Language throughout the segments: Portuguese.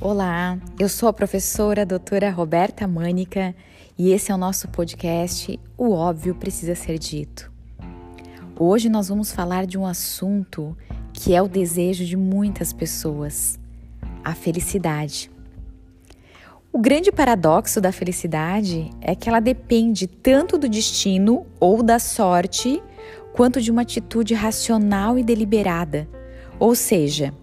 Olá, eu sou a professora doutora Roberta Mânica e esse é o nosso podcast O Óbvio Precisa Ser Dito. Hoje nós vamos falar de um assunto que é o desejo de muitas pessoas: a felicidade. O grande paradoxo da felicidade é que ela depende tanto do destino ou da sorte, quanto de uma atitude racional e deliberada. Ou seja,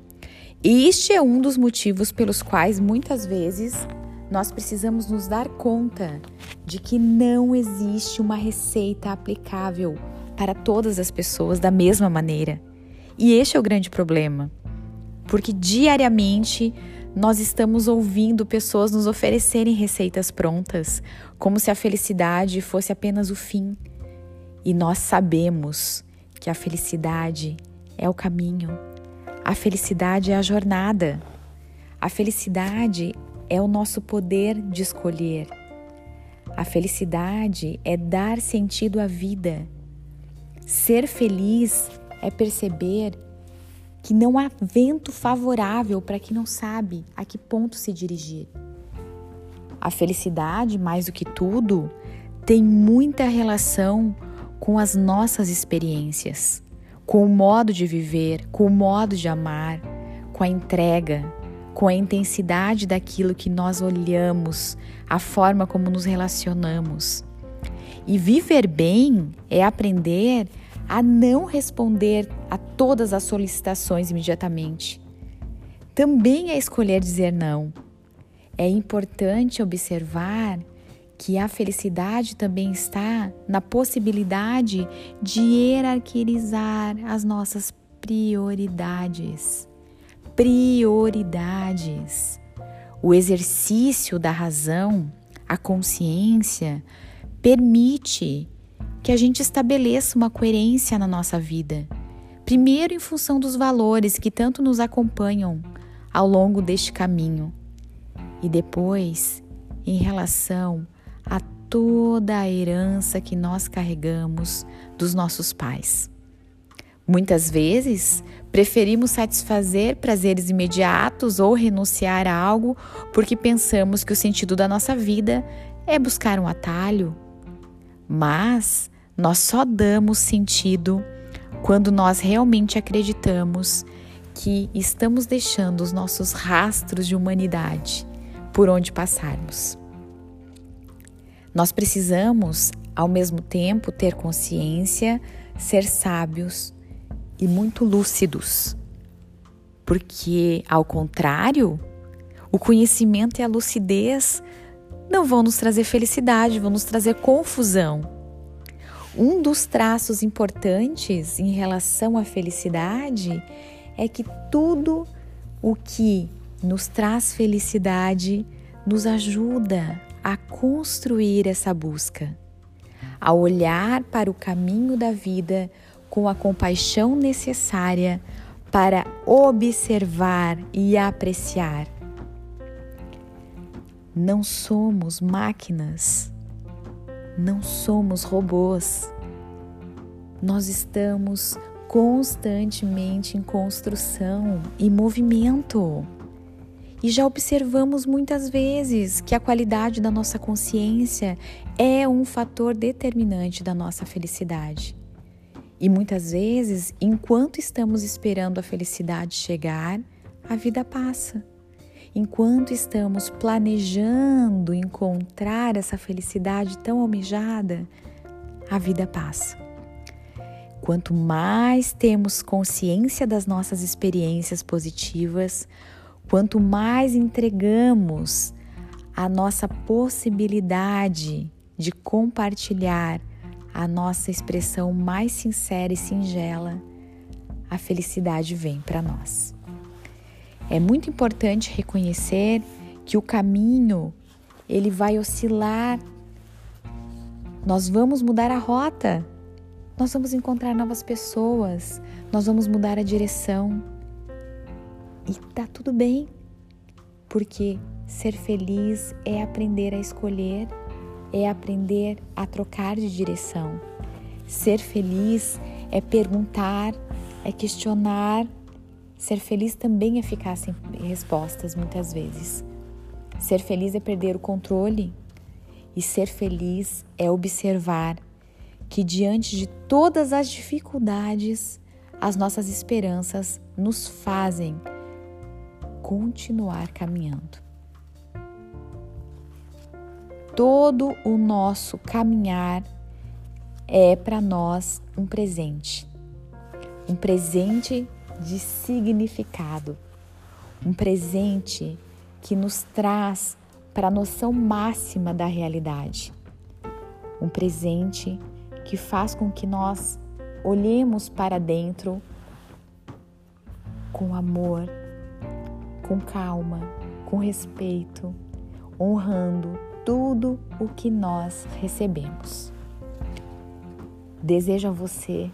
este é um dos motivos pelos quais muitas vezes nós precisamos nos dar conta de que não existe uma receita aplicável para todas as pessoas da mesma maneira. E este é o grande problema, porque diariamente nós estamos ouvindo pessoas nos oferecerem receitas prontas, como se a felicidade fosse apenas o fim. E nós sabemos que a felicidade é o caminho a felicidade é a jornada. A felicidade é o nosso poder de escolher. A felicidade é dar sentido à vida. Ser feliz é perceber que não há vento favorável para quem não sabe a que ponto se dirigir. A felicidade, mais do que tudo, tem muita relação com as nossas experiências com o modo de viver, com o modo de amar, com a entrega, com a intensidade daquilo que nós olhamos, a forma como nos relacionamos. E viver bem é aprender a não responder a todas as solicitações imediatamente. Também é escolher dizer não. É importante observar que a felicidade também está na possibilidade de hierarquizar as nossas prioridades. Prioridades. O exercício da razão, a consciência, permite que a gente estabeleça uma coerência na nossa vida. Primeiro, em função dos valores que tanto nos acompanham ao longo deste caminho, e depois, em relação a toda a herança que nós carregamos dos nossos pais. Muitas vezes, preferimos satisfazer prazeres imediatos ou renunciar a algo porque pensamos que o sentido da nossa vida é buscar um atalho. Mas nós só damos sentido quando nós realmente acreditamos que estamos deixando os nossos rastros de humanidade por onde passarmos. Nós precisamos, ao mesmo tempo, ter consciência, ser sábios e muito lúcidos. Porque, ao contrário, o conhecimento e a lucidez não vão nos trazer felicidade, vão nos trazer confusão. Um dos traços importantes em relação à felicidade é que tudo o que nos traz felicidade nos ajuda a construir essa busca, a olhar para o caminho da vida com a compaixão necessária para observar e apreciar. Não somos máquinas, não somos robôs. Nós estamos constantemente em construção e movimento. E já observamos muitas vezes que a qualidade da nossa consciência é um fator determinante da nossa felicidade. E muitas vezes, enquanto estamos esperando a felicidade chegar, a vida passa. Enquanto estamos planejando encontrar essa felicidade tão almejada, a vida passa. Quanto mais temos consciência das nossas experiências positivas, Quanto mais entregamos a nossa possibilidade de compartilhar a nossa expressão mais sincera e singela, a felicidade vem para nós. É muito importante reconhecer que o caminho ele vai oscilar. Nós vamos mudar a rota. Nós vamos encontrar novas pessoas. Nós vamos mudar a direção. E tá tudo bem, porque ser feliz é aprender a escolher, é aprender a trocar de direção. Ser feliz é perguntar, é questionar Ser feliz também é ficar sem respostas muitas vezes. Ser feliz é perder o controle. E ser feliz é observar que, diante de todas as dificuldades, as nossas esperanças nos fazem continuar caminhando. Todo o nosso caminhar é para nós um presente, um presente de significado, um presente que nos traz para a noção máxima da realidade, um presente que faz com que nós olhemos para dentro com amor, com calma, com respeito, honrando tudo o que nós recebemos. Desejo a você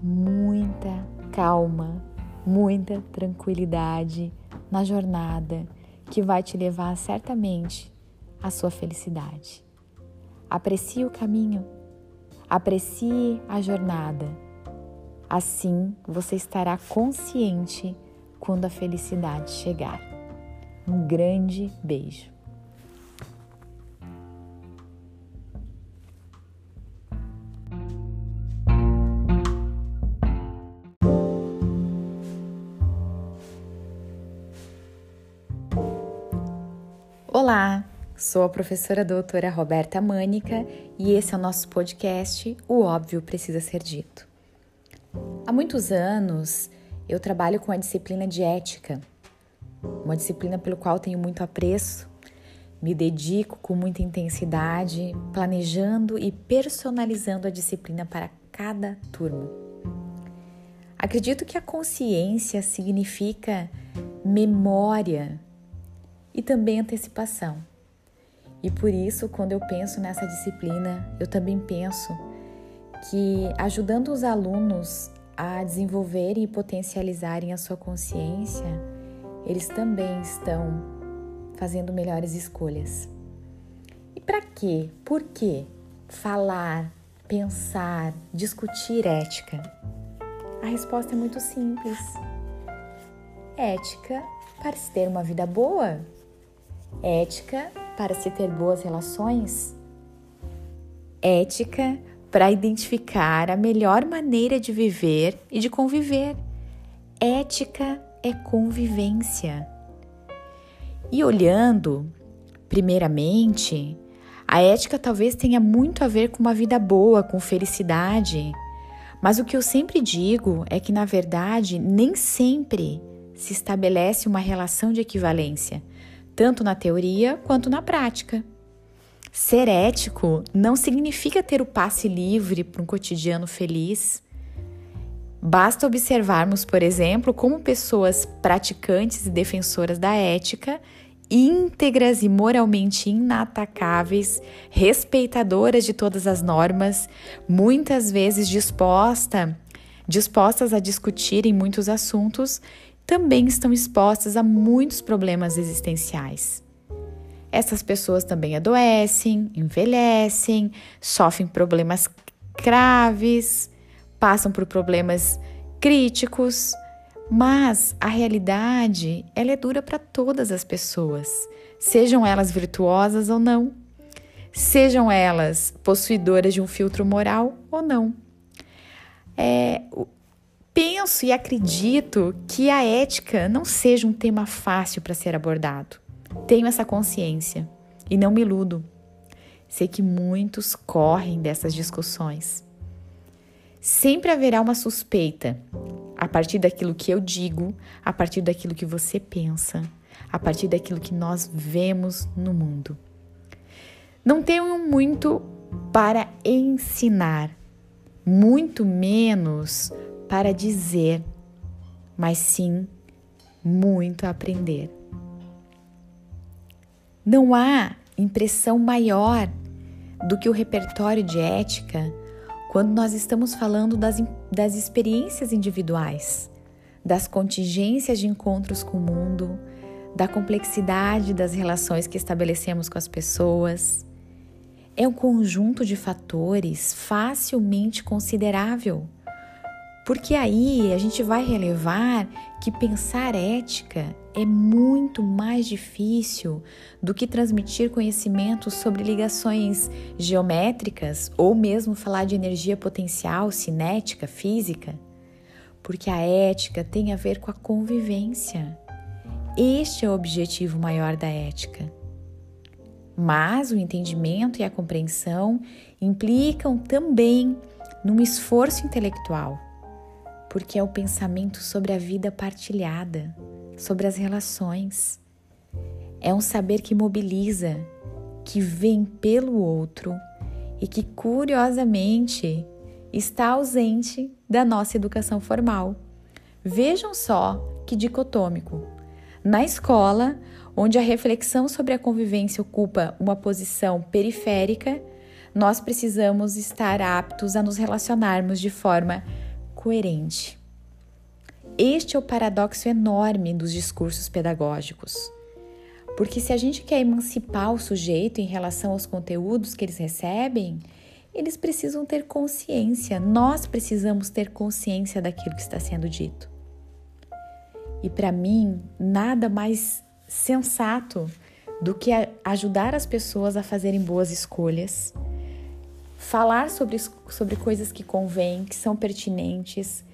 muita calma, muita tranquilidade na jornada que vai te levar certamente à sua felicidade. Aprecie o caminho, aprecie a jornada. Assim você estará consciente quando a felicidade chegar. Um grande beijo. Olá, sou a professora doutora Roberta Mânica e esse é o nosso podcast O Óbvio Precisa Ser Dito. Há muitos anos eu trabalho com a disciplina de ética, uma disciplina pelo qual tenho muito apreço, me dedico com muita intensidade, planejando e personalizando a disciplina para cada turma. Acredito que a consciência significa memória e também antecipação. E por isso, quando eu penso nessa disciplina, eu também penso que ajudando os alunos a desenvolverem e potencializarem a sua consciência, eles também estão fazendo melhores escolhas. E para quê? Por quê? Falar, pensar, discutir ética? A resposta é muito simples. Ética para se ter uma vida boa, Ética para se ter boas relações? Ética para identificar a melhor maneira de viver e de conviver. Ética é convivência. E olhando, primeiramente, a ética talvez tenha muito a ver com uma vida boa, com felicidade. Mas o que eu sempre digo é que, na verdade, nem sempre se estabelece uma relação de equivalência tanto na teoria quanto na prática. Ser ético não significa ter o passe livre para um cotidiano feliz. Basta observarmos, por exemplo, como pessoas praticantes e defensoras da ética, íntegras e moralmente inatacáveis, respeitadoras de todas as normas, muitas vezes disposta, dispostas a discutir em muitos assuntos também estão expostas a muitos problemas existenciais. Essas pessoas também adoecem, envelhecem, sofrem problemas graves, passam por problemas críticos, mas a realidade ela é dura para todas as pessoas, sejam elas virtuosas ou não, sejam elas possuidoras de um filtro moral ou não. É, penso e acredito que a ética não seja um tema fácil para ser abordado. Tenho essa consciência e não me iludo. Sei que muitos correm dessas discussões. Sempre haverá uma suspeita a partir daquilo que eu digo, a partir daquilo que você pensa, a partir daquilo que nós vemos no mundo. Não tenho muito para ensinar, muito menos para dizer, mas sim muito a aprender. Não há impressão maior do que o repertório de ética quando nós estamos falando das, das experiências individuais, das contingências de encontros com o mundo, da complexidade das relações que estabelecemos com as pessoas. É um conjunto de fatores facilmente considerável Porque aí a gente vai relevar que pensar ética é muito mais difícil do que transmitir conhecimento sobre ligações geométricas ou mesmo falar de energia potencial, cinética, física. Porque a ética tem a ver com a convivência. Este é o objetivo maior da ética. Mas o entendimento e a compreensão implicam também num esforço intelectual, porque é o pensamento sobre a vida partilhada, sobre as relações. É um saber que mobiliza, que vem pelo outro e que, curiosamente, está ausente da nossa educação formal. Vejam só que dicotômico. Na escola, onde a reflexão sobre a convivência ocupa uma posição periférica, nós precisamos estar aptos a nos relacionarmos de forma coerente. Este é o paradoxo enorme dos discursos pedagógicos. Porque se a gente quer emancipar o sujeito em relação aos conteúdos que eles recebem, eles precisam ter consciência, nós precisamos ter consciência daquilo que está sendo dito. E para mim, nada mais sensato do que ajudar as pessoas a fazerem boas escolhas, falar sobre, sobre coisas que convêm, que são pertinentes,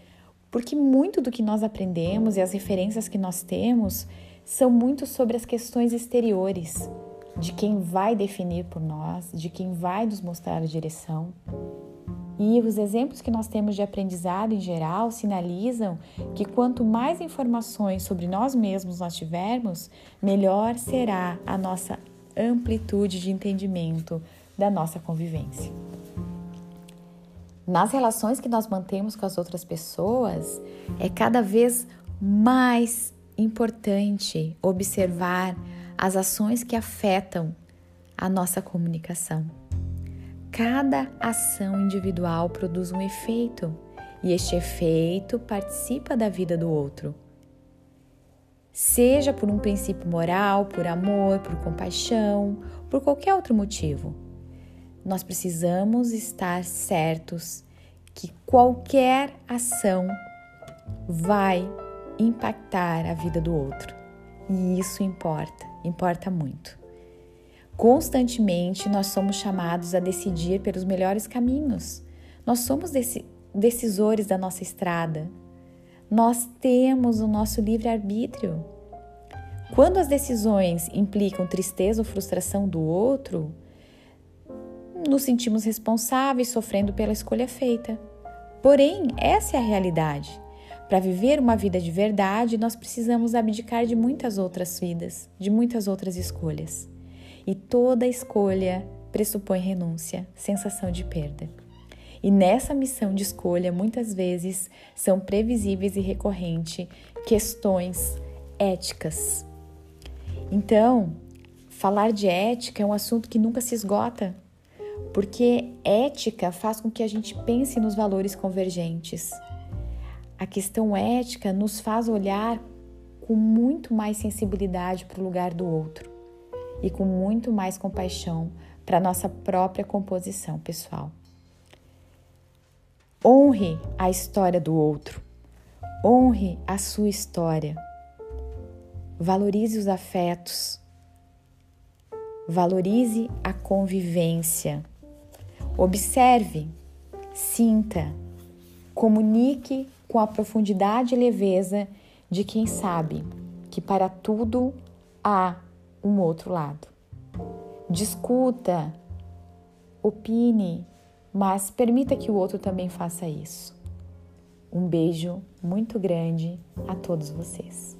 porque muito do que nós aprendemos e as referências que nós temos são muito sobre as questões exteriores, de quem vai definir por nós, de quem vai nos mostrar a direção. E os exemplos que nós temos de aprendizado em geral sinalizam que quanto mais informações sobre nós mesmos nós tivermos, melhor será a nossa amplitude de entendimento da nossa convivência. Nas relações que nós mantemos com as outras pessoas, é cada vez mais importante observar as ações que afetam a nossa comunicação. Cada ação individual produz um efeito e este efeito participa da vida do outro. Seja por um princípio moral, por amor, por compaixão, por qualquer outro motivo. Nós precisamos estar certos que qualquer ação vai impactar a vida do outro. E isso importa, importa muito. Constantemente nós somos chamados a decidir pelos melhores caminhos. Nós somos decisores da nossa estrada. Nós temos o nosso livre-arbítrio. Quando as decisões implicam tristeza ou frustração do outro, nos sentimos responsáveis sofrendo pela escolha feita. Porém, essa é a realidade. Para viver uma vida de verdade, nós precisamos abdicar de muitas outras vidas, de muitas outras escolhas e toda escolha pressupõe renúncia, sensação de perda. E nessa missão de escolha, muitas vezes são previsíveis e recorrentes questões éticas. Então, falar de ética é um assunto que nunca se esgota, porque ética faz com que a gente pense nos valores convergentes. A questão ética nos faz olhar com muito mais sensibilidade para o lugar do outro e com muito mais compaixão para nossa própria composição pessoal. Honre a história do outro. Honre a sua história. Valorize os afetos. Valorize a convivência. Observe, sinta, comunique com a profundidade e leveza de quem sabe que para tudo há um outro lado. Discuta, opine, mas permita que o outro também faça isso. Um beijo muito grande a todos vocês.